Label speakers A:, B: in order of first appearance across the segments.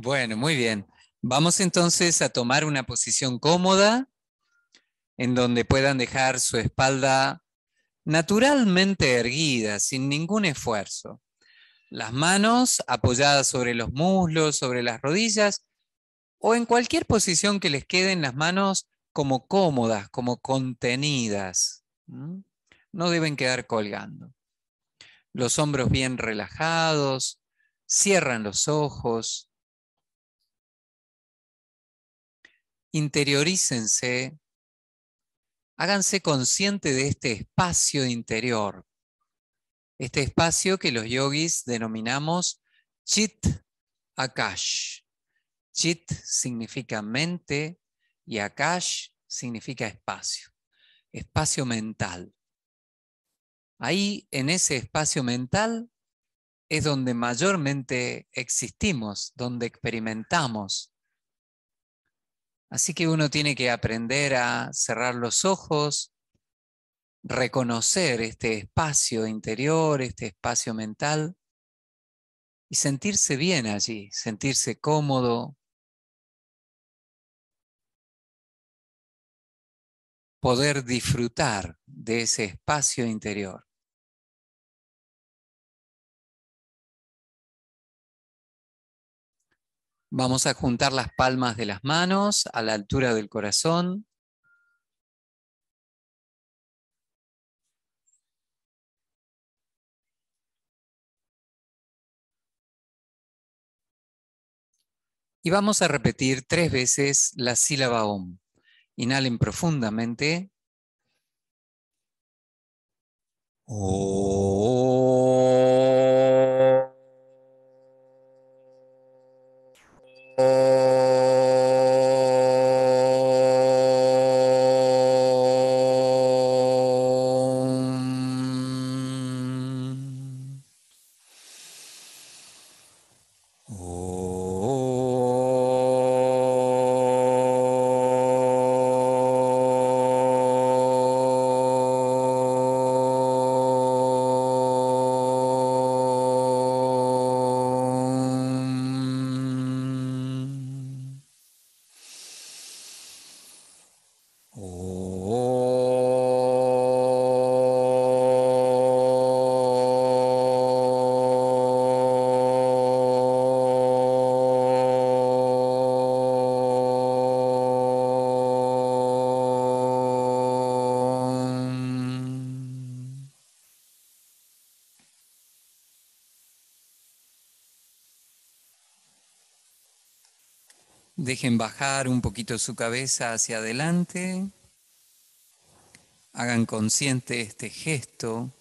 A: Bueno, muy bien. Vamos entonces a tomar una posición cómoda en donde puedan dejar su espalda naturalmente erguida, sin ningún esfuerzo. Las manos apoyadas sobre los muslos, sobre las rodillas o en cualquier posición que les queden las manos como cómodas, como contenidas. No deben quedar colgando. Los hombros bien relajados, cierran los ojos, interiorícense, háganse consciente de este espacio interior, este espacio que los yogis denominamos Chit Akash. Chit significa mente y Akash significa espacio, espacio mental. Ahí, en ese espacio mental, es donde mayormente existimos, donde experimentamos, Así que uno tiene que aprender a cerrar los ojos, reconocer este espacio interior, este espacio mental y sentirse bien allí, sentirse cómodo, poder disfrutar de ese espacio interior. Vamos a juntar las palmas de las manos a la altura del corazón. Y vamos a repetir tres veces la sílaba OM. Inhalen profundamente. 呃 Dejen bajar un poquito su cabeza hacia adelante. Hagan consciente este gesto.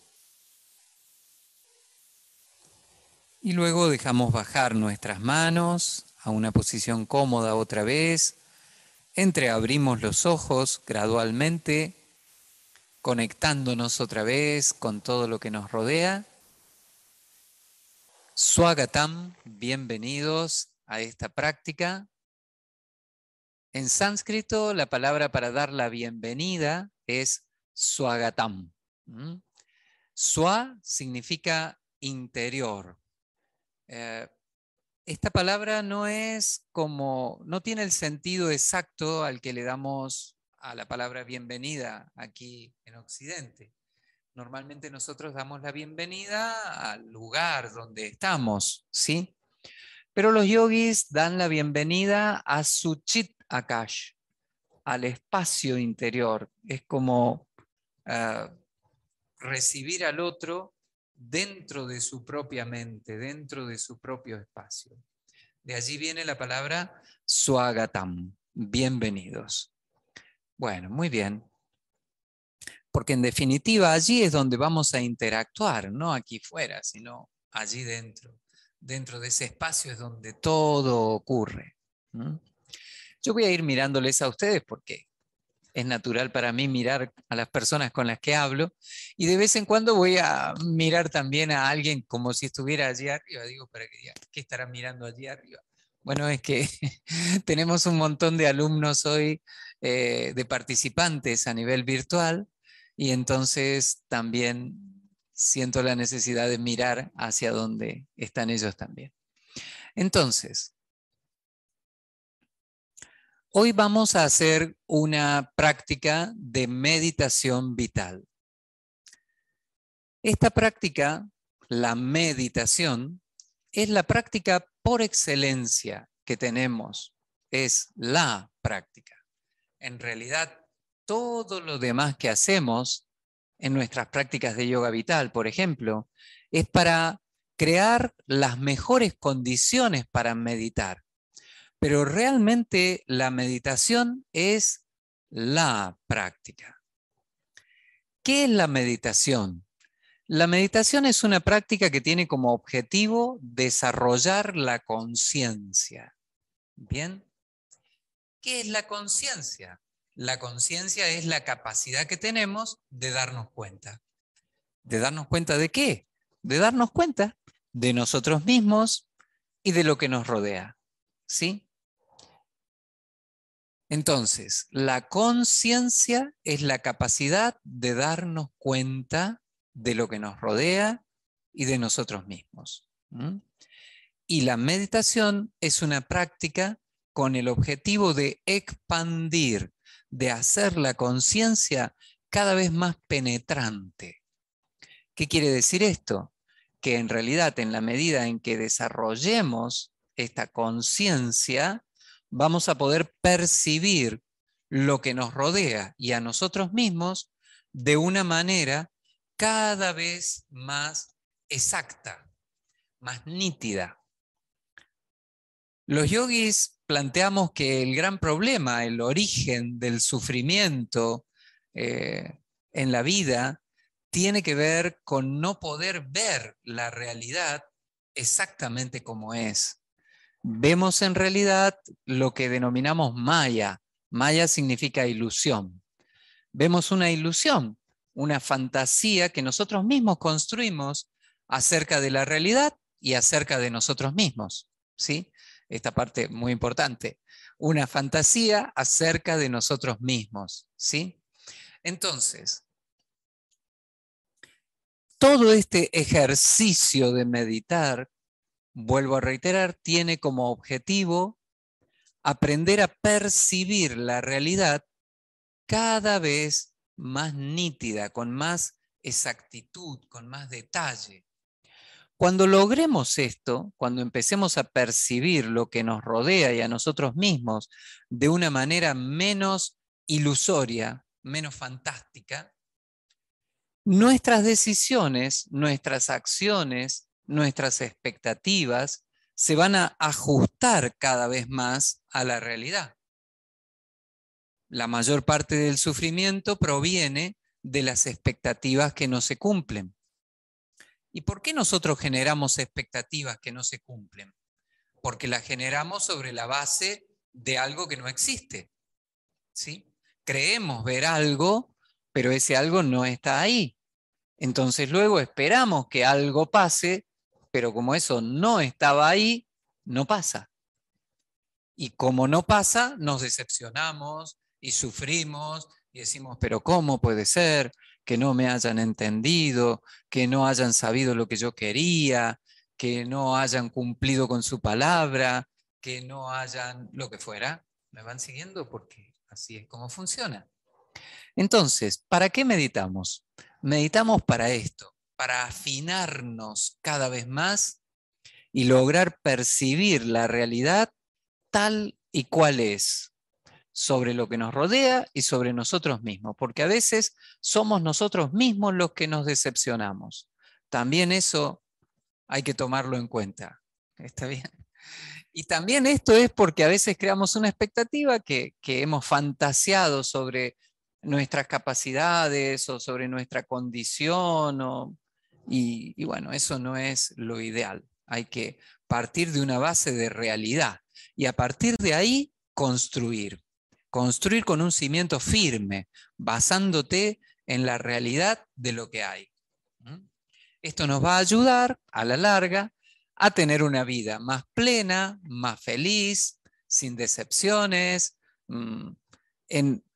A: Y luego dejamos bajar nuestras manos a una posición cómoda otra vez. Entreabrimos los ojos gradualmente, conectándonos otra vez con todo lo que nos rodea. Swagatam, bienvenidos a esta práctica. En sánscrito, la palabra para dar la bienvenida es swagatam. Swa significa interior. Eh, esta palabra no es como, no tiene el sentido exacto al que le damos a la palabra bienvenida aquí en Occidente. Normalmente nosotros damos la bienvenida al lugar donde estamos, ¿sí? Pero los yogis dan la bienvenida a su chit Akash, al espacio interior. Es como ah, recibir al otro dentro de su propia mente, dentro de su propio espacio. De allí viene la palabra Swagatam, bienvenidos. Bueno, muy bien. Porque en definitiva allí es donde vamos a interactuar, no aquí fuera, sino allí dentro. Dentro de ese espacio es donde todo ocurre. Yo voy a ir mirándoles a ustedes porque es natural para mí mirar a las personas con las que hablo y de vez en cuando voy a mirar también a alguien como si estuviera allí arriba. Digo, ¿para qué, qué estarán mirando allí arriba? Bueno, es que tenemos un montón de alumnos hoy, eh, de participantes a nivel virtual y entonces también siento la necesidad de mirar hacia donde están ellos también. Entonces, Hoy vamos a hacer una práctica de meditación vital. Esta práctica, la meditación, es la práctica por excelencia que tenemos. Es la práctica. En realidad, todo lo demás que hacemos en nuestras prácticas de yoga vital, por ejemplo, es para crear las mejores condiciones para meditar. Pero realmente la meditación es la práctica. ¿Qué es la meditación? La meditación es una práctica que tiene como objetivo desarrollar la conciencia. ¿Bien? ¿Qué es la conciencia? La conciencia es la capacidad que tenemos de darnos cuenta. ¿De darnos cuenta de qué? De darnos cuenta de nosotros mismos y de lo que nos rodea. ¿Sí? Entonces, la conciencia es la capacidad de darnos cuenta de lo que nos rodea y de nosotros mismos. Y la meditación es una práctica con el objetivo de expandir, de hacer la conciencia cada vez más penetrante. ¿Qué quiere decir esto? Que en realidad en la medida en que desarrollemos esta conciencia, vamos a poder percibir lo que nos rodea y a nosotros mismos de una manera cada vez más exacta, más nítida. Los yogis planteamos que el gran problema, el origen del sufrimiento eh, en la vida, tiene que ver con no poder ver la realidad exactamente como es vemos en realidad lo que denominamos maya. Maya significa ilusión. Vemos una ilusión, una fantasía que nosotros mismos construimos acerca de la realidad y acerca de nosotros mismos. ¿sí? Esta parte muy importante. Una fantasía acerca de nosotros mismos. ¿sí? Entonces, todo este ejercicio de meditar vuelvo a reiterar, tiene como objetivo aprender a percibir la realidad cada vez más nítida, con más exactitud, con más detalle. Cuando logremos esto, cuando empecemos a percibir lo que nos rodea y a nosotros mismos de una manera menos ilusoria, menos fantástica, nuestras decisiones, nuestras acciones, nuestras expectativas se van a ajustar cada vez más a la realidad. La mayor parte del sufrimiento proviene de las expectativas que no se cumplen. ¿Y por qué nosotros generamos expectativas que no se cumplen? Porque las generamos sobre la base de algo que no existe. ¿Sí? Creemos ver algo, pero ese algo no está ahí. Entonces luego esperamos que algo pase pero como eso no estaba ahí, no pasa. Y como no pasa, nos decepcionamos y sufrimos y decimos, pero ¿cómo puede ser que no me hayan entendido, que no hayan sabido lo que yo quería, que no hayan cumplido con su palabra, que no hayan lo que fuera? ¿Me van siguiendo? Porque así es como funciona. Entonces, ¿para qué meditamos? Meditamos para esto, para afinarnos cada vez más y lograr percibir la realidad tal y cual es sobre lo que nos rodea y sobre nosotros mismos, porque a veces somos nosotros mismos los que nos decepcionamos. También eso hay que tomarlo en cuenta. ¿Está bien? Y también esto es porque a veces creamos una expectativa que, que hemos fantaseado sobre nuestras capacidades o sobre nuestra condición o y, bueno, eso no es lo ideal. Hay que partir de una base de realidad y a partir de ahí construir. Construir con un cimiento firme, basándote en la realidad de lo que hay. Esto nos va a ayudar a la larga a tener una vida más plena, más feliz, sin decepciones, mm,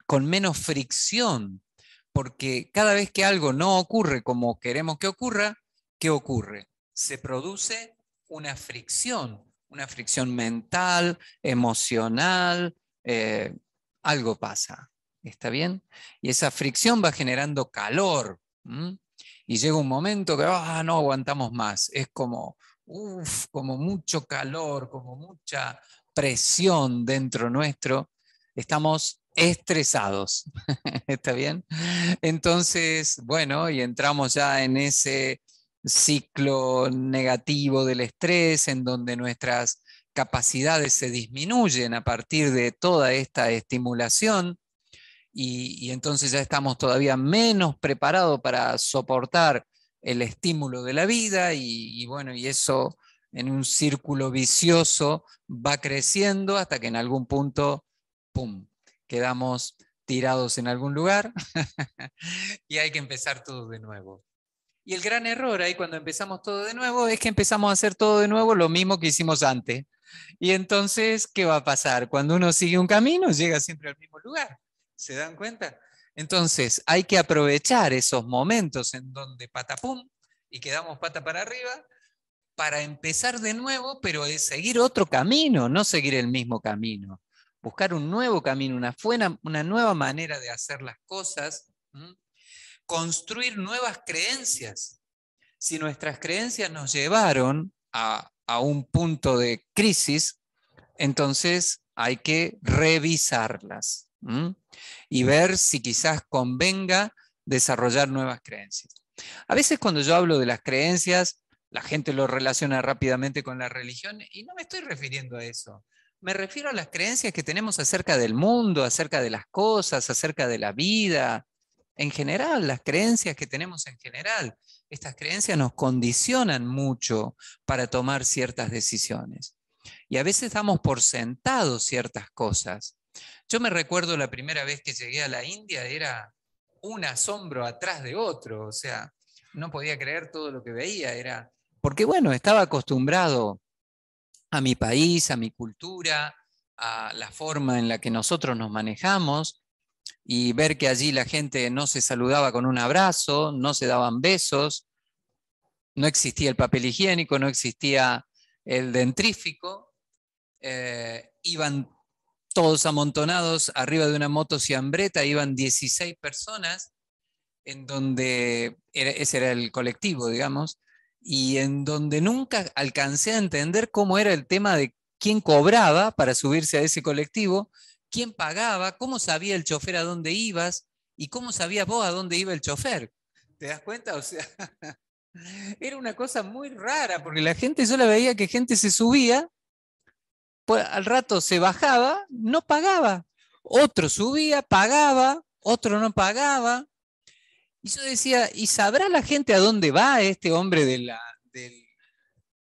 A: con menos fricción porque cada vez que algo no ocurre como queremos que ocurra, ¿qué ocurre? Se produce una fricción, una fricción mental, emocional, eh, algo pasa. ¿Está bien? Y esa fricción va generando calor. Y llega un momento que ah, no aguantamos más. Es como, como mucho calor, como mucha presión dentro nuestro. Estamos estresados. ¿Está bien? Entonces, bueno, y entramos ya en ese ciclo negativo del estrés, en donde nuestras capacidades se disminuyen a partir de toda esta estimulación y, entonces ya estamos todavía menos preparados para soportar el estímulo de la vida y, bueno, y eso en un círculo vicioso va creciendo hasta que en algún punto, ¡pum!, quedamos tirados en algún lugar y hay que empezar todo de nuevo. Y el gran error ahí cuando empezamos todo de nuevo es que empezamos a hacer todo de nuevo lo mismo que hicimos antes. Y entonces, ¿qué va a pasar? Cuando uno sigue un camino, llega siempre al mismo lugar. ¿Se dan cuenta? Entonces, hay que aprovechar esos momentos en donde patapum y quedamos pata para arriba para empezar de nuevo, pero es seguir otro camino, no seguir el mismo camino. Buscar un nuevo camino, una, una nueva manera de hacer las cosas, construir nuevas creencias. Si nuestras creencias nos llevaron a, a un punto de crisis, entonces hay que revisarlas y ver si quizás convenga desarrollar nuevas creencias. A veces cuando yo hablo de las creencias, la gente lo relaciona rápidamente con la religión y no me estoy refiriendo a eso. Me refiero a las creencias que tenemos acerca del mundo, acerca de las cosas, acerca de la vida, en general, las creencias que tenemos en general. Estas creencias nos condicionan mucho para tomar ciertas decisiones. Y a veces damos por sentado ciertas cosas. Yo me recuerdo la primera vez que llegué a la India, era un asombro atrás de otro, o sea, no podía creer todo lo que veía, era, porque bueno, estaba acostumbrado a mi país, a mi cultura, a la forma en la que nosotros nos manejamos, y ver que allí la gente no se saludaba con un abrazo, no se daban besos, no existía el papel higiénico, no existía el dentrífico, eh, iban todos amontonados arriba de una moto ciambreta, iban 16 personas, en donde ese era el colectivo, digamos, y en donde nunca alcancé a entender cómo era el tema de quién cobraba para subirse a ese colectivo, quién pagaba, cómo sabía el chofer a dónde ibas y cómo sabía vos a dónde iba el chofer. ¿Te das cuenta? O sea, era una cosa muy rara, porque la gente, yo la veía que gente se subía pues, al rato se bajaba, no pagaba. Otro subía, pagaba, otro no pagaba. Y yo decía, ¿y sabrá la gente a dónde va este hombre de la.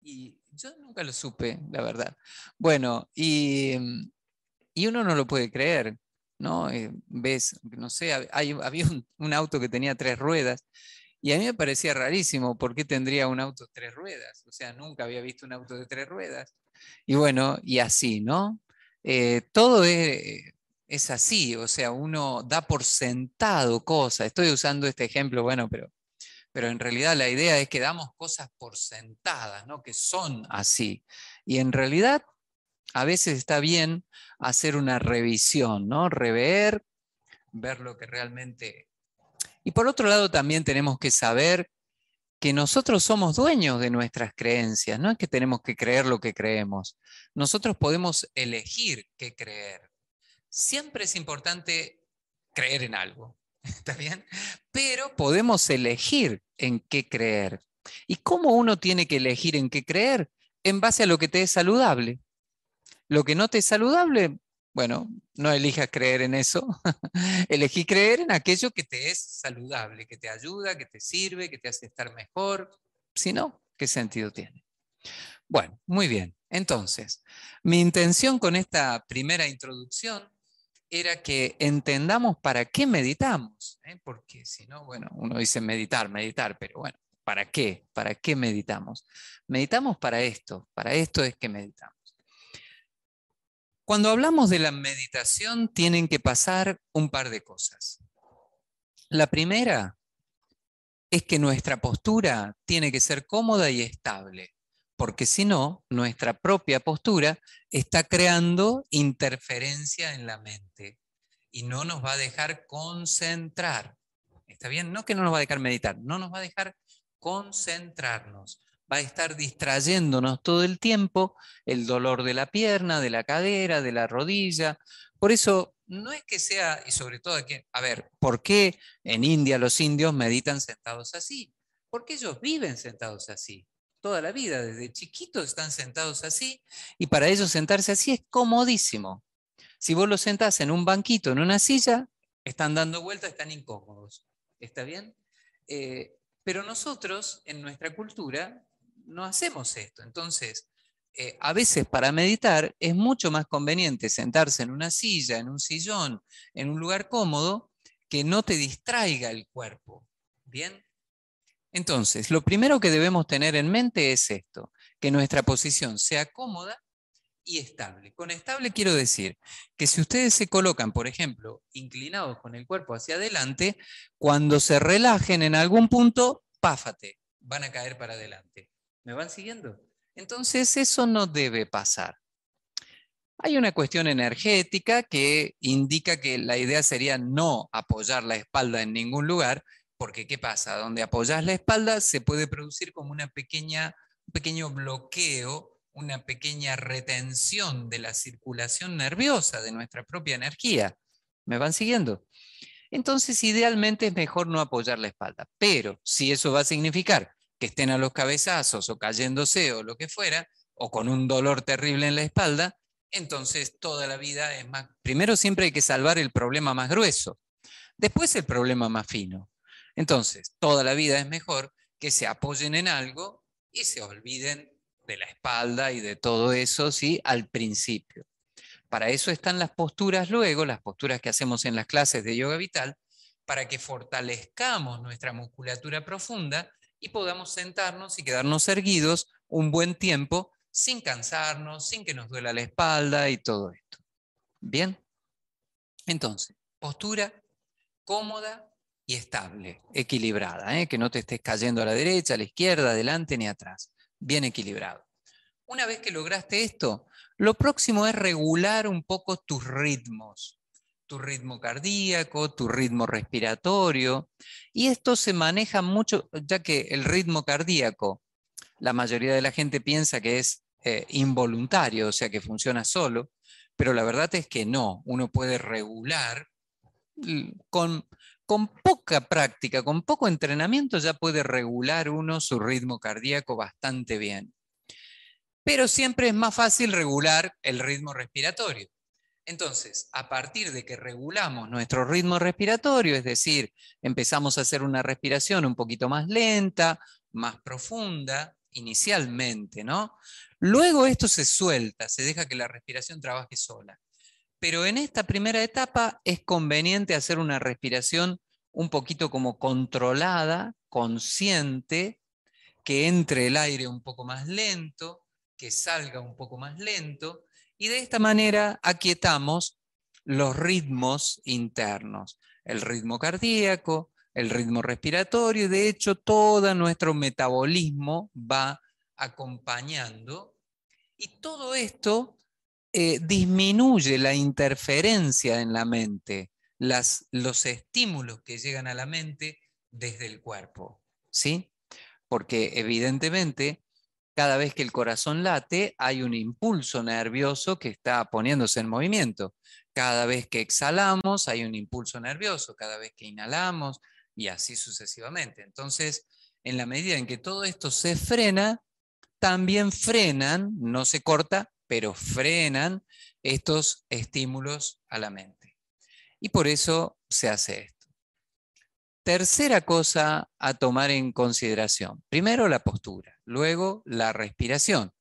A: Y yo nunca lo supe, la verdad. Bueno, y, uno no lo puede creer, ¿no? Eh, ves, no sé, había un, un, auto que tenía tres ruedas y a mí me parecía rarísimo, ¿por qué tendría un auto tres ruedas? O sea, nunca había visto un auto de tres ruedas. Y bueno, y así, ¿no? Eh, todo es, es, así, o sea, uno da por sentado cosas. Estoy usando este ejemplo, bueno, pero, pero en realidad la idea es que damos cosas por sentadas, ¿no? Que son así. Y en realidad a veces está bien hacer una revisión, ¿no? Rever, ver lo que realmente... Y por otro lado también tenemos que saber que nosotros somos dueños de nuestras creencias, no es que tenemos que creer lo que creemos. Nosotros podemos elegir qué creer. Siempre es importante creer en algo, ¿está bien? Pero podemos elegir en qué creer. ¿Y cómo uno tiene que elegir en qué creer? En base a lo que te es saludable. Lo que no te es saludable, bueno, no elijas creer en eso. Elegí creer en aquello que te es saludable, que te ayuda, que te sirve, que te hace estar mejor. Si no, ¿qué sentido tiene? Bueno, muy bien. Entonces, mi intención con esta primera introducción era que entendamos para qué meditamos, ¿eh? porque si no, bueno, uno dice meditar, meditar, pero bueno, ¿para qué? ¿Para qué meditamos? Meditamos para esto, para esto es que meditamos. Cuando hablamos de la meditación tienen que pasar un par de cosas. La primera es que nuestra postura tiene que ser cómoda y estable. porque si no, nuestra propia postura está creando interferencia en la mente y no nos va a dejar concentrar. ¿Está bien? No que no nos va a dejar meditar, no nos va a dejar concentrarnos. Va a estar distrayéndonos todo el tiempo el dolor de la pierna, de la cadera, de la rodilla. Por eso, no es que sea, y sobre todo aquí, a ver, ¿por qué en India los indios meditan sentados así? Porque ellos viven sentados así toda la vida, desde chiquitos están sentados así, y para ellos sentarse así es comodísimo. Si vos los sentás en un banquito, en una silla, están dando vueltas, están incómodos. ¿Está bien? Eh, pero nosotros, en nuestra cultura, no hacemos esto. Entonces, eh, a veces para meditar es mucho más conveniente sentarse en una silla, en un sillón, en un lugar cómodo, que no te distraiga el cuerpo. ¿Bien? Entonces, lo primero que debemos tener en mente es esto, que nuestra posición sea cómoda y estable. Con estable quiero decir que si ustedes se colocan, por ejemplo, inclinados con el cuerpo hacia adelante, cuando se relajen en algún punto, páfate, van a caer para adelante. ¿Me van siguiendo? Entonces, eso no debe pasar. Hay una cuestión energética que indica que la idea sería no apoyar la espalda en ningún lugar, porque ¿qué pasa? Donde apoyas la espalda se puede producir como una pequeña, un pequeño bloqueo, una pequeña retención de la circulación nerviosa de nuestra propia energía. ¿Me van siguiendo? Entonces, idealmente es mejor no apoyar la espalda, pero si eso va a significar que estén a los cabezazos o cayéndose o lo que fuera, o con un dolor terrible en la espalda, entonces toda la vida es más... Primero siempre hay que salvar el problema más grueso, después el problema más fino. Entonces, toda la vida es mejor que se apoyen en algo y se olviden de la espalda y de todo eso, ¿sí? Al principio. Para eso están las posturas luego, las posturas que hacemos en las clases de yoga vital, para que fortalezcamos nuestra musculatura profunda y podamos sentarnos y quedarnos erguidos un buen tiempo sin cansarnos, sin que nos duela la espalda y todo esto. Bien. Entonces, postura cómoda y estable, equilibrada, ¿eh? que no te estés cayendo a la derecha, a la izquierda, adelante ni atrás, bien equilibrado. Una vez que lograste esto, lo próximo es regular un poco tus ritmos, tu ritmo cardíaco, tu ritmo respiratorio, y esto se maneja mucho, ya que el ritmo cardíaco, la mayoría de la gente piensa que es eh, involuntario, o sea que funciona solo, pero la verdad es que no, uno puede regular con con poca práctica, con poco entrenamiento ya puede regular uno su ritmo cardíaco bastante bien. Pero siempre es más fácil regular el ritmo respiratorio. Entonces, a partir de que regulamos nuestro ritmo respiratorio, es decir, empezamos a hacer una respiración un poquito más lenta, más profunda, inicialmente, ¿no? Luego esto se suelta, se deja que la respiración trabaje sola. Pero en esta primera etapa es conveniente hacer una respiración un poquito como controlada, consciente, que entre el aire un poco más lento, que salga un poco más lento, y de esta manera aquietamos los ritmos internos, el ritmo cardíaco, el ritmo respiratorio, y de hecho todo nuestro metabolismo va acompañando, y todo esto eh, disminuye la interferencia en la mente, las, los estímulos que llegan a la mente desde el cuerpo, ¿sí? Porque evidentemente cada vez que el corazón late hay un impulso nervioso que está poniéndose en movimiento. Cada vez que exhalamos hay un impulso nervioso, cada vez que inhalamos y así sucesivamente. Entonces, en la medida en que todo esto se frena, también frenan, no se corta, pero frenan estos estímulos a la mente. Y por eso se hace esto. Tercera cosa a tomar en consideración. Primero la postura, luego la respiración.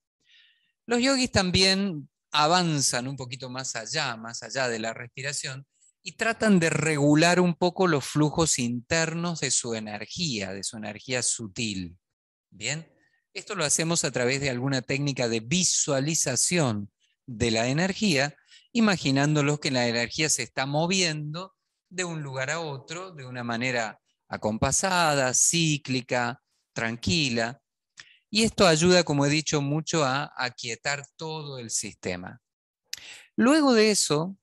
A: Los yogis también avanzan un poquito más allá, más allá de la respiración, y tratan de regular un poco los flujos internos de su energía, de su energía sutil. Bien, esto lo hacemos a través de alguna técnica de visualización de la energía, imaginándolos que la energía se está moviendo de un lugar a otro de una manera acompasada, cíclica, tranquila. Y esto ayuda, como he dicho, mucho a aquietar todo el sistema. Luego de eso,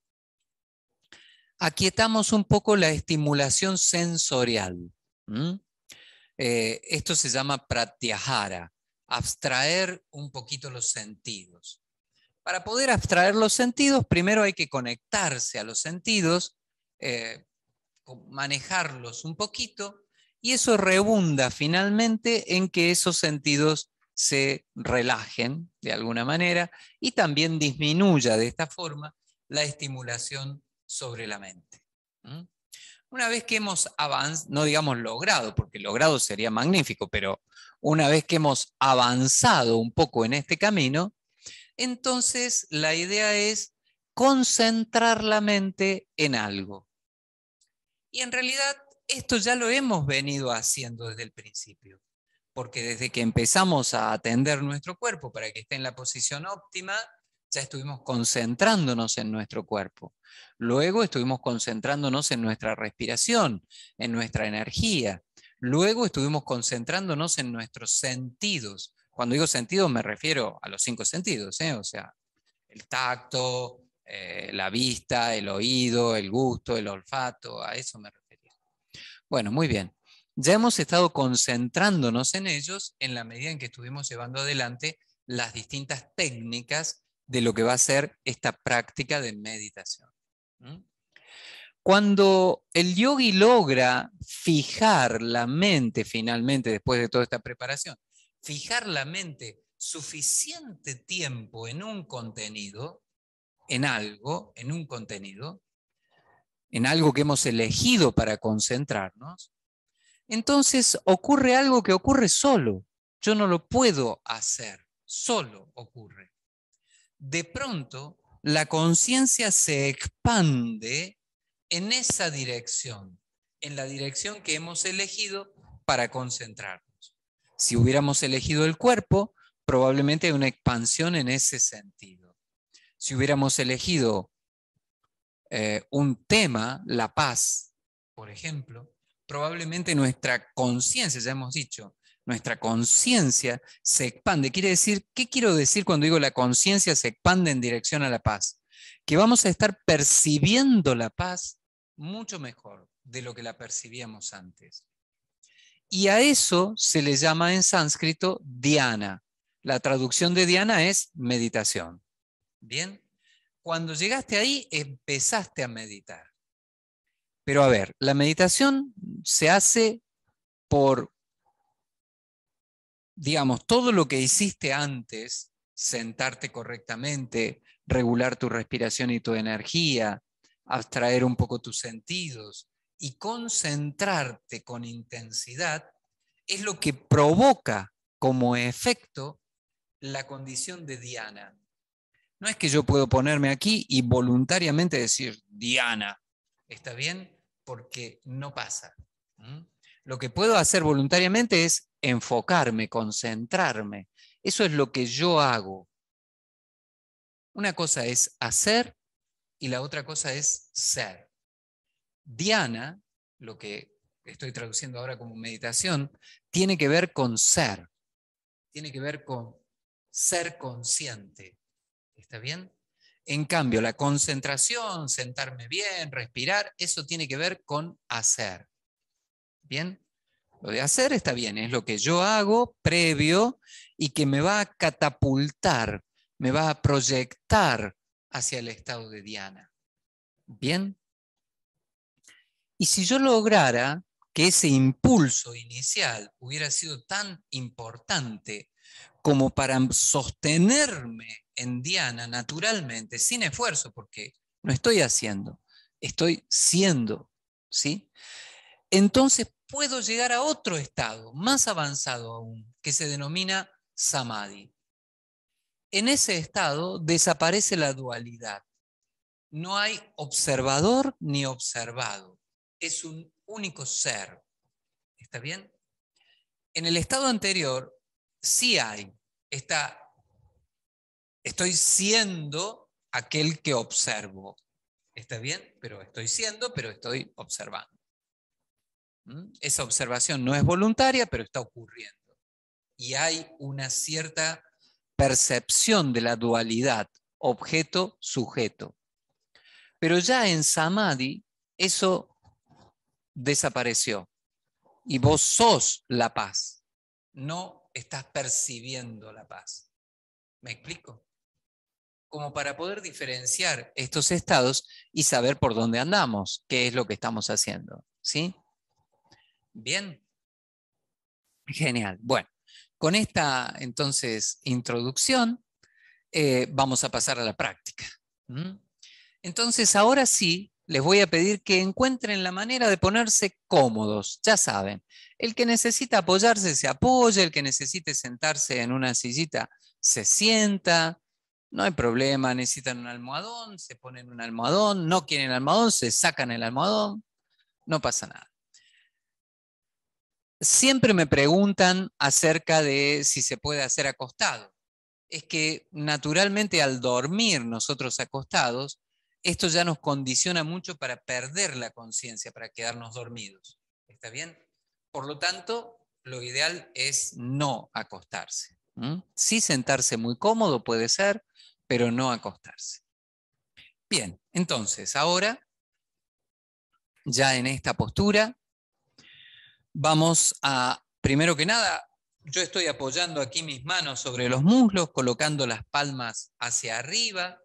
A: aquietamos un poco la estimulación sensorial. Eh, esto se llama pratyahara, abstraer un poquito los sentidos. Para poder abstraer los sentidos, primero hay que conectarse a los sentidos, eh, manejarlos un poquito, y eso rebunda finalmente en que esos sentidos se relajen de alguna manera y también disminuya de esta forma la estimulación sobre la mente. Una vez que hemos avanzado, no digamos logrado, porque logrado sería magnífico, pero una vez que hemos avanzado un poco en este camino, entonces la idea es concentrar la mente en algo. Y en realidad esto ya lo hemos venido haciendo desde el principio, porque desde que empezamos a atender nuestro cuerpo para que esté en la posición óptima, ya estuvimos concentrándonos en nuestro cuerpo. Luego estuvimos concentrándonos en nuestra respiración, en nuestra energía. Luego estuvimos concentrándonos en nuestros sentidos. Cuando digo sentidos me refiero a los cinco sentidos, ¿eh? o sea, el tacto, eh, la vista, el oído, el gusto, el olfato, a eso me refería. Bueno, muy bien. Ya hemos estado concentrándonos en ellos en la medida en que estuvimos llevando adelante las distintas técnicas de lo que va a ser esta práctica de meditación. Cuando el yogi logra fijar la mente finalmente, después de toda esta preparación, fijar la mente suficiente tiempo en un contenido, en algo, en un contenido, en algo que hemos elegido para concentrarnos, entonces ocurre algo que ocurre solo. Yo no lo puedo hacer, solo ocurre de pronto la conciencia se expande en esa dirección, en la dirección que hemos elegido para concentrarnos. Si hubiéramos elegido el cuerpo, probablemente hay una expansión en ese sentido. Si hubiéramos elegido eh, un tema, la paz, por ejemplo, probablemente nuestra conciencia, ya hemos dicho, nuestra conciencia se expande. Quiere decir, ¿qué quiero decir cuando digo la conciencia se expande en dirección a la paz? Que vamos a estar percibiendo la paz mucho mejor de lo que la percibíamos antes. Y a eso se le llama en sánscrito dhyana. La traducción de dhyana es meditación. Bien, cuando llegaste ahí empezaste a meditar. Pero a ver, la meditación se hace por digamos, todo lo que hiciste antes, sentarte correctamente, regular tu respiración y tu energía, abstraer un poco tus sentidos y concentrarte con intensidad, es lo que provoca como efecto la condición de Diana. No es que yo puedo ponerme aquí y voluntariamente decir Diana, ¿está bien? Porque no pasa. Lo que puedo hacer voluntariamente es enfocarme, concentrarme. Eso es lo que yo hago. Una cosa es hacer y la otra cosa es ser. Diana, lo que estoy traduciendo ahora como meditación, tiene que ver con ser. Tiene que ver con ser consciente. ¿Está bien? En cambio, la concentración, sentarme bien, respirar, eso tiene que ver con hacer. ¿Bien? Lo de hacer está bien, es lo que yo hago previo y que me va a catapultar, me va a proyectar hacia el estado de Diana. ¿Bien? Y si yo lograra que ese impulso inicial hubiera sido tan importante como para sostenerme en Diana naturalmente, sin esfuerzo, porque no estoy haciendo, estoy siendo, ¿sí? Entonces puedo llegar a otro estado, más avanzado aún, que se denomina samadhi. En ese estado desaparece la dualidad. No hay observador ni observado. Es un único ser. ¿Está bien? En el estado anterior sí hay. Está, estoy siendo aquel que observo. ¿Está bien? Pero estoy siendo, pero estoy observando. Esa observación no es voluntaria, pero está ocurriendo. y hay una cierta percepción de la dualidad objeto-sujeto. Pero ya en Samadhi eso desapareció y vos sos la paz, no estás percibiendo la paz. ¿Me explico? Como para poder diferenciar estos estados y saber por dónde andamos, qué es lo que estamos haciendo. ¿Sí? Bien. Genial. Bueno, con esta entonces introducción eh, vamos a pasar a la práctica. Entonces, ahora sí, les voy a pedir que encuentren la manera de ponerse cómodos. Ya saben, el que necesita apoyarse se apoya, el que necesite sentarse en una sillita se sienta. No hay problema, necesitan un almohadón, se ponen un almohadón, no quieren almohadón, se sacan el almohadón, no pasa nada. Siempre me preguntan acerca de si se puede hacer acostado. Es que naturalmente al dormir nosotros acostados, esto ya nos condiciona mucho para perder la conciencia, para quedarnos dormidos. ¿Está bien? Por lo tanto, lo ideal es no acostarse. Sí sentarse muy cómodo puede ser, pero no acostarse. Bien, entonces ahora, ya en esta postura, vamos a, primero que nada, yo estoy apoyando aquí mis manos sobre los muslos, colocando las palmas hacia arriba,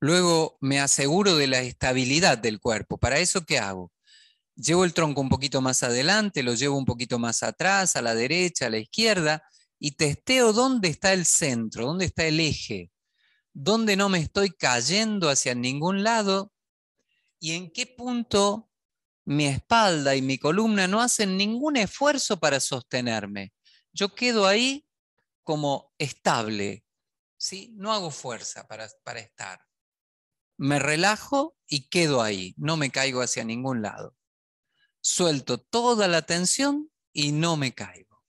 A: Luego me aseguro de la estabilidad del cuerpo. ¿Para eso qué hago? Llevo el tronco un poquito más adelante, lo llevo un poquito más atrás, a la derecha, a la izquierda, y testeo dónde está el centro, dónde está el eje, dónde no me estoy cayendo hacia ningún lado y en qué punto mi espalda y mi columna no hacen ningún esfuerzo para sostenerme. Yo quedo ahí como estable, ¿sí? no hago fuerza para, para estar me relajo y quedo ahí, no me caigo hacia ningún lado. Suelto toda la tensión y no me caigo.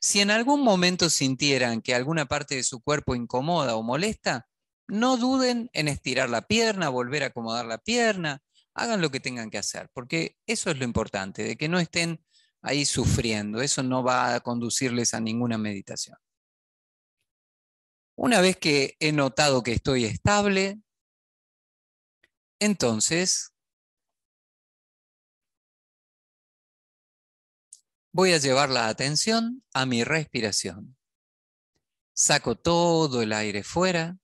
A: Si en algún momento sintieran que alguna parte de su cuerpo incomoda o molesta, no duden en estirar la pierna, volver a acomodar la pierna, hagan lo que tengan que hacer, porque eso es lo importante, de que no estén ahí sufriendo, eso no va a conducirles a ninguna meditación. Una vez que he notado que estoy estable, entonces, voy a llevar la atención a mi respiración. Saco todo el aire fuera.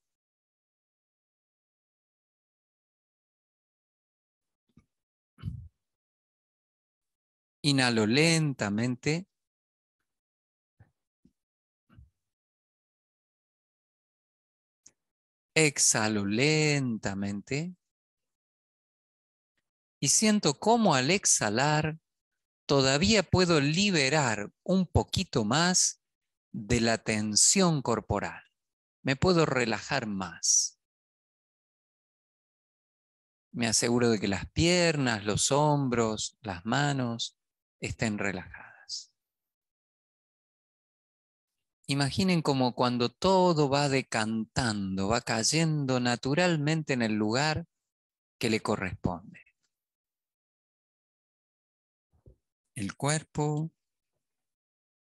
A: Inhalo lentamente. Exhalo lentamente y siento cómo al exhalar todavía puedo liberar un poquito más de la tensión corporal. Me puedo relajar más. Me aseguro de que las piernas, los hombros, las manos estén relajadas. Imaginen como cuando todo va decantando, va cayendo naturalmente en el lugar que le corresponde. El cuerpo,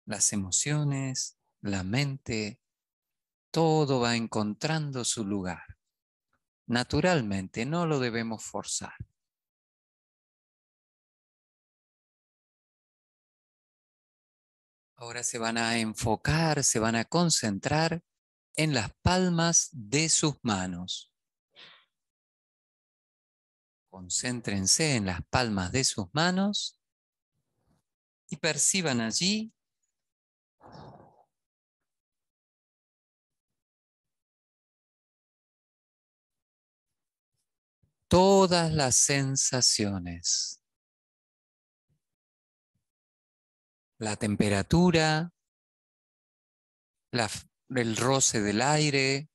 A: las emociones, la mente, todo va encontrando su lugar. Naturalmente, no lo debemos forzar. Ahora se van a enfocar, se van a concentrar en las palmas de sus manos. Concéntrense en las palmas de sus manos y perciban allí todas las sensaciones. La temperatura, el roce del aire.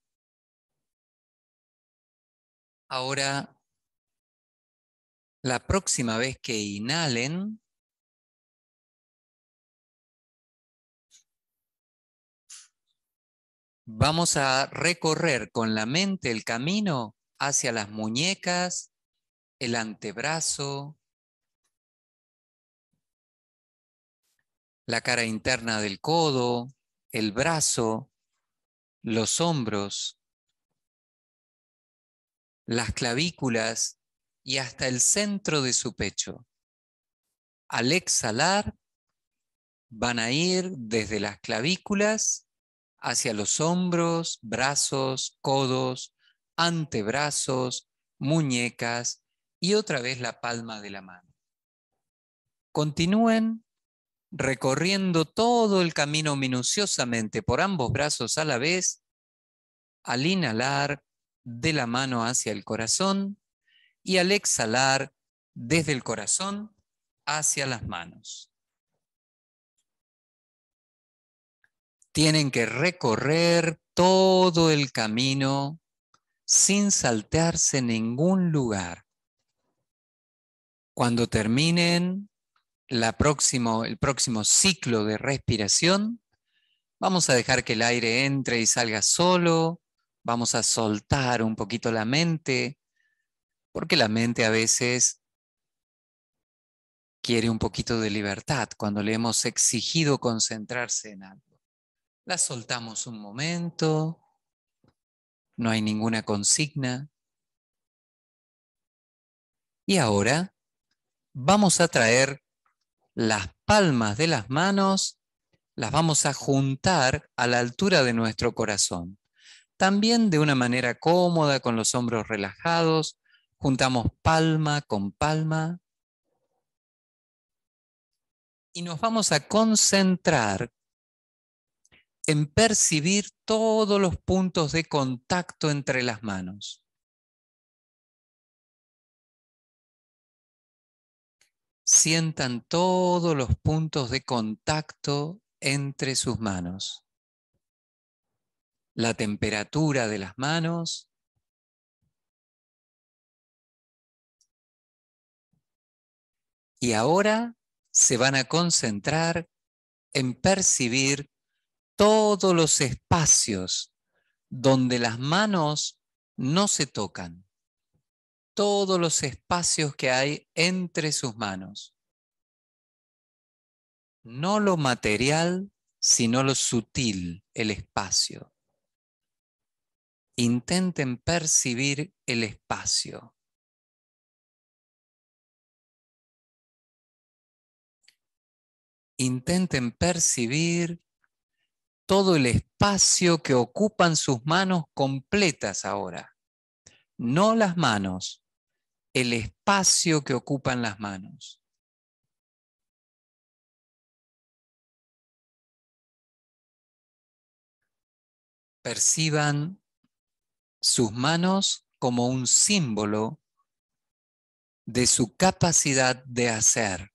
A: Ahora, la próxima vez que inhalen, Vamos a recorrer con la mente el camino hacia las muñecas, el antebrazo, la cara interna del codo, el brazo, los hombros, las clavículas y hasta el centro de su pecho. Al exhalar, van a ir desde las clavículas hacia los hombros, brazos, codos, antebrazos, muñecas y otra vez la palma de la mano. Continúen recorriendo todo el camino minuciosamente por ambos brazos a la vez, al inhalar de la mano hacia el corazón y al exhalar desde el corazón hacia las manos. Tienen que recorrer todo el camino sin saltearse ningún lugar. Cuando terminen el próximo ciclo de respiración, vamos a dejar que el aire entre y salga solo, vamos a soltar un poquito la mente, porque la mente a veces quiere un poquito de libertad cuando le hemos exigido concentrarse en algo. La soltamos un momento, no hay ninguna consigna. Y ahora vamos a traer las palmas de las manos, las vamos a juntar a la altura de nuestro corazón. También de una manera cómoda, con los hombros relajados, juntamos palma con palma y nos vamos a concentrar en percibir todos los puntos de contacto entre las manos. Sientan todos los puntos de contacto entre sus manos. La temperatura de las manos. Y ahora se van a concentrar en percibir todos los espacios donde las manos no se tocan, todos los espacios que hay entre sus manos. No lo material, sino lo sutil, el espacio. Intenten percibir el espacio. Intenten percibir todo el espacio que ocupan sus manos completas ahora. No las manos, el espacio que ocupan las manos. Perciban sus manos como un símbolo de su capacidad de hacer,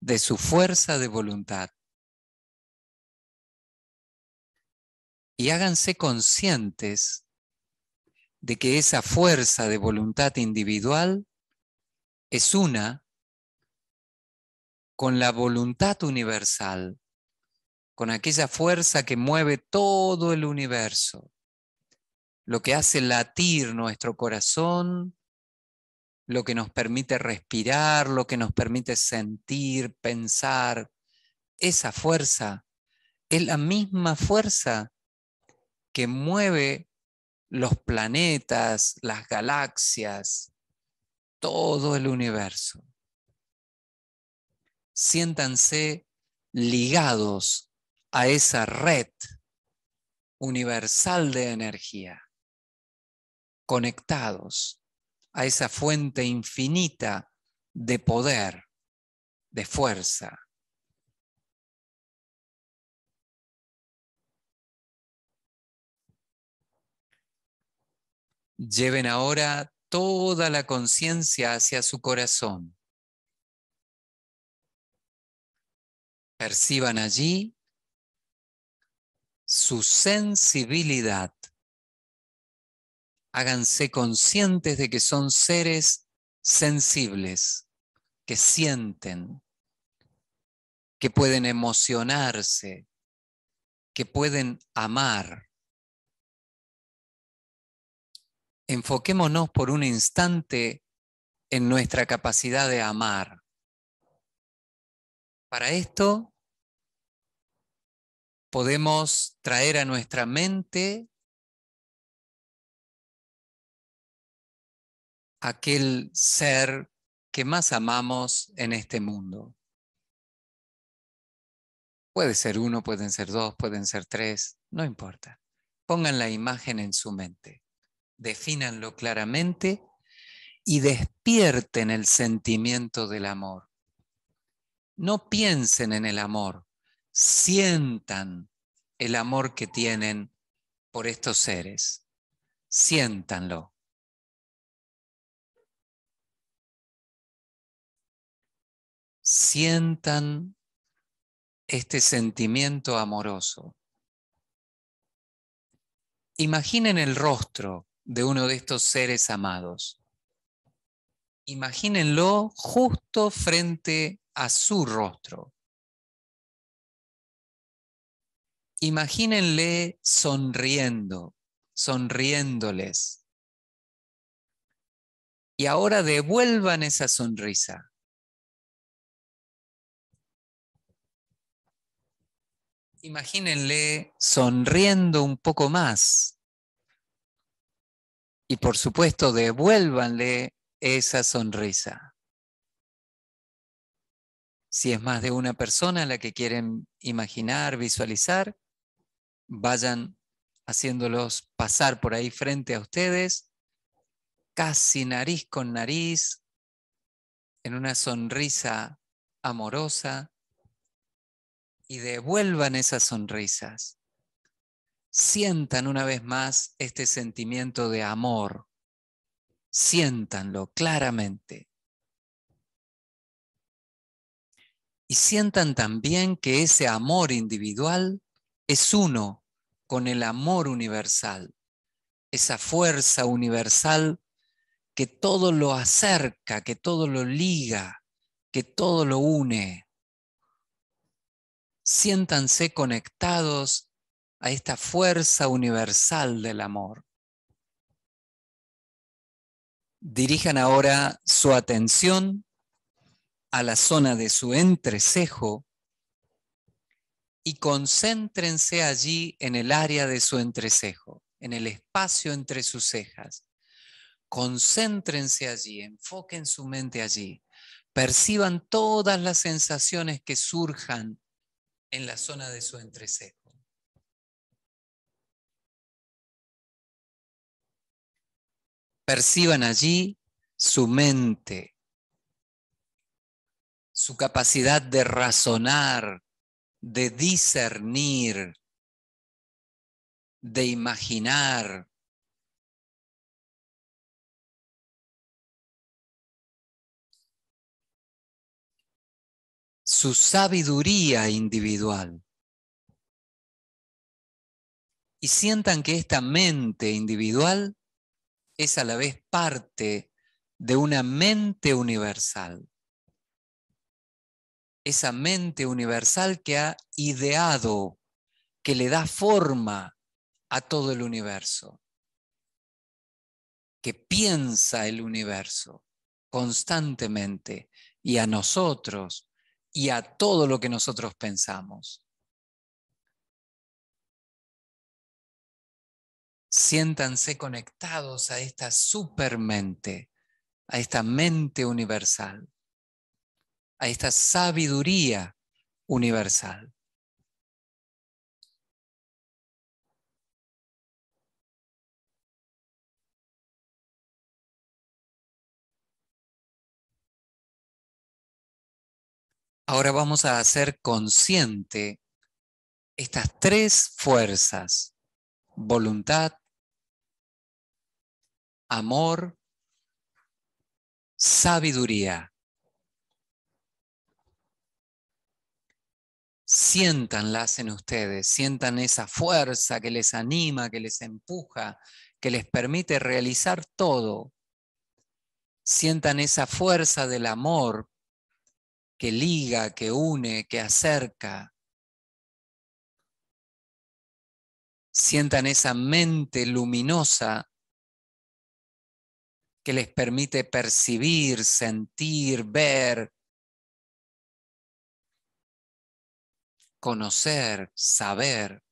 A: de su fuerza de voluntad. Y háganse conscientes de que esa fuerza de voluntad individual es una con la voluntad universal, con aquella fuerza que mueve todo el universo, lo que hace latir nuestro corazón, lo que nos permite respirar, lo que nos permite sentir, pensar. Esa fuerza es la misma fuerza que mueve los planetas, las galaxias, todo el universo. Siéntanse ligados a esa red universal de energía, conectados a esa fuente infinita de poder, de fuerza. Lleven ahora toda la conciencia hacia su corazón. Perciban allí su sensibilidad. Háganse conscientes de que son seres sensibles, que sienten, que pueden emocionarse, que pueden amar. Enfoquémonos por un instante en nuestra capacidad de amar. Para esto podemos traer a nuestra mente aquel ser que más amamos en este mundo. Puede ser uno, pueden ser dos, pueden ser tres, no importa. Pongan la imagen en su mente, defínanlo claramente y despierten el sentimiento del amor. No piensen en el amor, sientan el amor que tienen por estos seres. Siéntanlo. Sientan este sentimiento amoroso. Imaginen el rostro de uno de estos seres amados. Imagínenlo justo frente a su rostro. Imagínenle sonriendo, sonriéndoles. Y ahora devuelvan esa sonrisa. Imagínenle sonriendo un poco más. Y por supuesto, devuélvanle esa sonrisa. Si es más de una persona la que quieren imaginar, visualizar, vayan haciéndolos pasar por ahí frente a ustedes, casi nariz con nariz, en una sonrisa amorosa y devuelvan esas sonrisas. Sientan una vez más este sentimiento de amor. Siéntanlo claramente. Y sientan también que ese amor individual es uno con el amor universal, esa fuerza universal que todo lo acerca, que todo lo liga, que todo lo une siéntanse conectados a esta fuerza universal del amor. Dirijan ahora su atención a la zona de su entrecejo y concéntrense allí en el área de su entrecejo, en el espacio entre sus cejas. Concéntrense allí, enfoquen su mente allí, perciban todas las sensaciones que surjan en la zona de su entrecejo. Perciban allí su mente, su capacidad de razonar, de discernir, de imaginar, su sabiduría individual. Y sientan que esta mente individual es a la vez parte de una mente universal. Esa mente universal que ha ideado, que le da forma a todo el universo, que piensa el universo constantemente y a nosotros y a todo lo que nosotros pensamos. Siéntanse conectados a esta supermente, a esta mente universal, a esta sabiduría universal. Ahora vamos a hacer consciente estas tres fuerzas, voluntad, amor, sabiduría. Siéntanlas en ustedes, sientan esa fuerza que les anima, que les empuja, que les permite realizar todo. Sientan esa fuerza del amor que liga, que une, que acerca. Sientan esa mente luminosa que les permite percibir, sentir, ver. conocer, saber.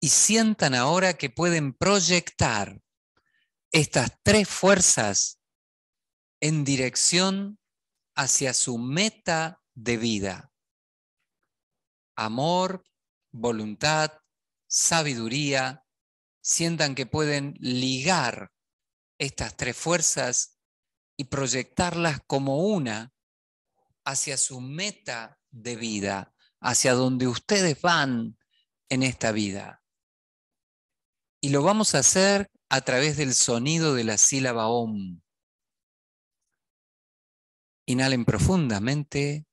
A: Y sientan ahora que pueden proyectar estas tres fuerzas en dirección hacia su meta de vida. Amor, voluntad, sabiduría, sientan que pueden ligar estas tres fuerzas y proyectarlas como una hacia su meta de vida, hacia donde ustedes van en esta vida. Y lo vamos a hacer a través del sonido de la sílaba OM. Inhalen profundamente.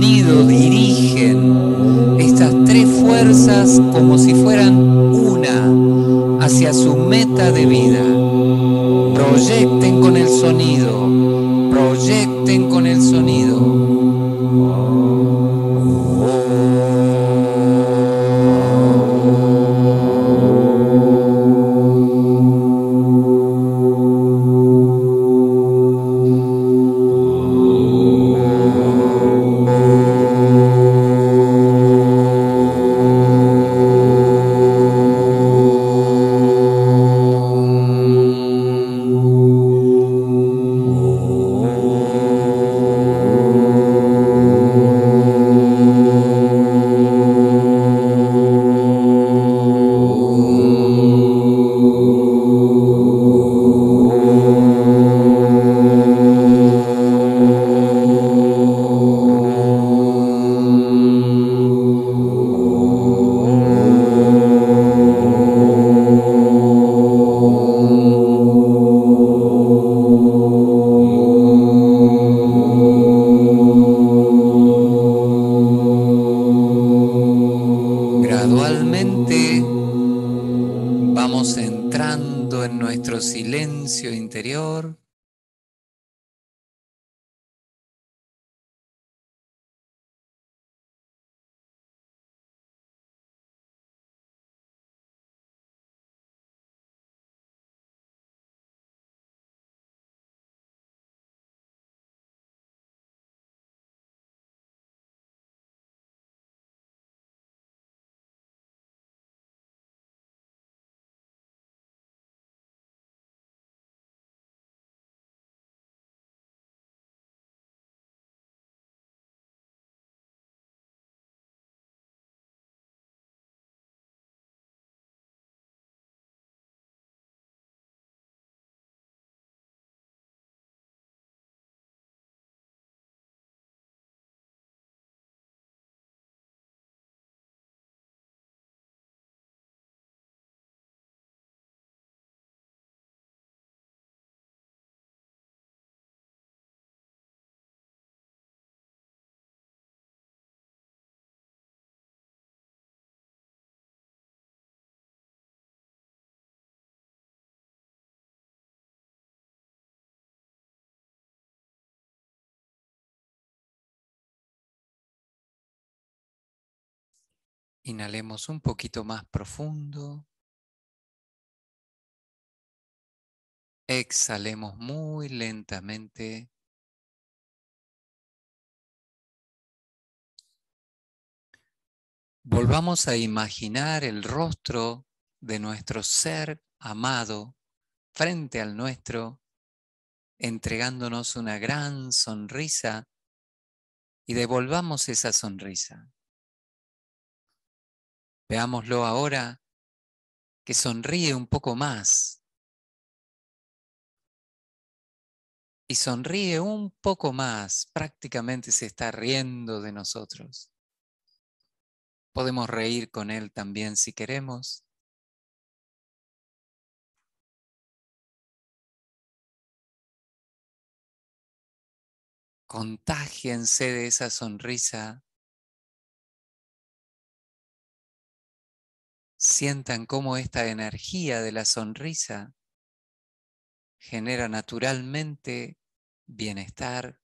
A: Dirigen estas tres fuerzas como si fueran una hacia su meta de vida. Proyecten con el sonido, Inhalemos un poquito más profundo. Exhalemos muy lentamente. Volvamos a imaginar el rostro de nuestro ser amado frente al nuestro, entregándonos una gran sonrisa y devolvamos esa sonrisa. Veámoslo ahora que sonríe un poco más. Y sonríe un poco más, prácticamente se está riendo de nosotros. Podemos reír con él también si queremos. Contágiense de esa sonrisa. Sientan cómo esta energía de la sonrisa genera naturalmente bienestar,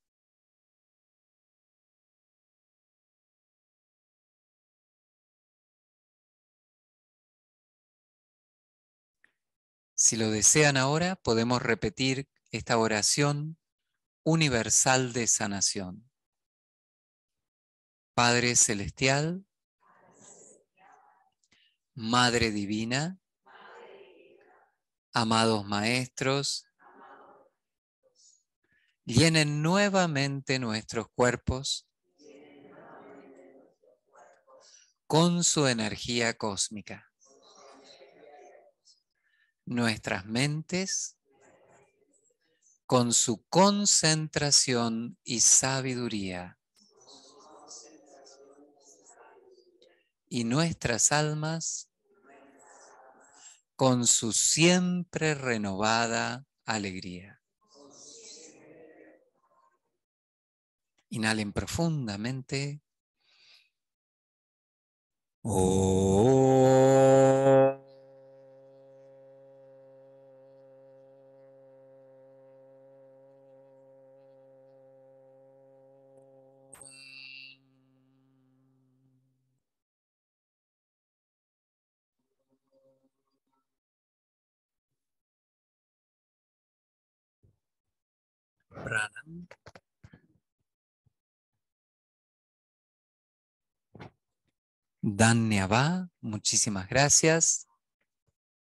A: Si lo desean ahora, podemos repetir esta oración universal de sanación. Padre Celestial, Madre Divina, amados Maestros, llenen nuevamente nuestros cuerpos con su energía cósmica nuestras mentes con su concentración y sabiduría. Y nuestras almas con su siempre renovada alegría. Inhalen profundamente. Oh. Pranam. Danyava, muchísimas gracias.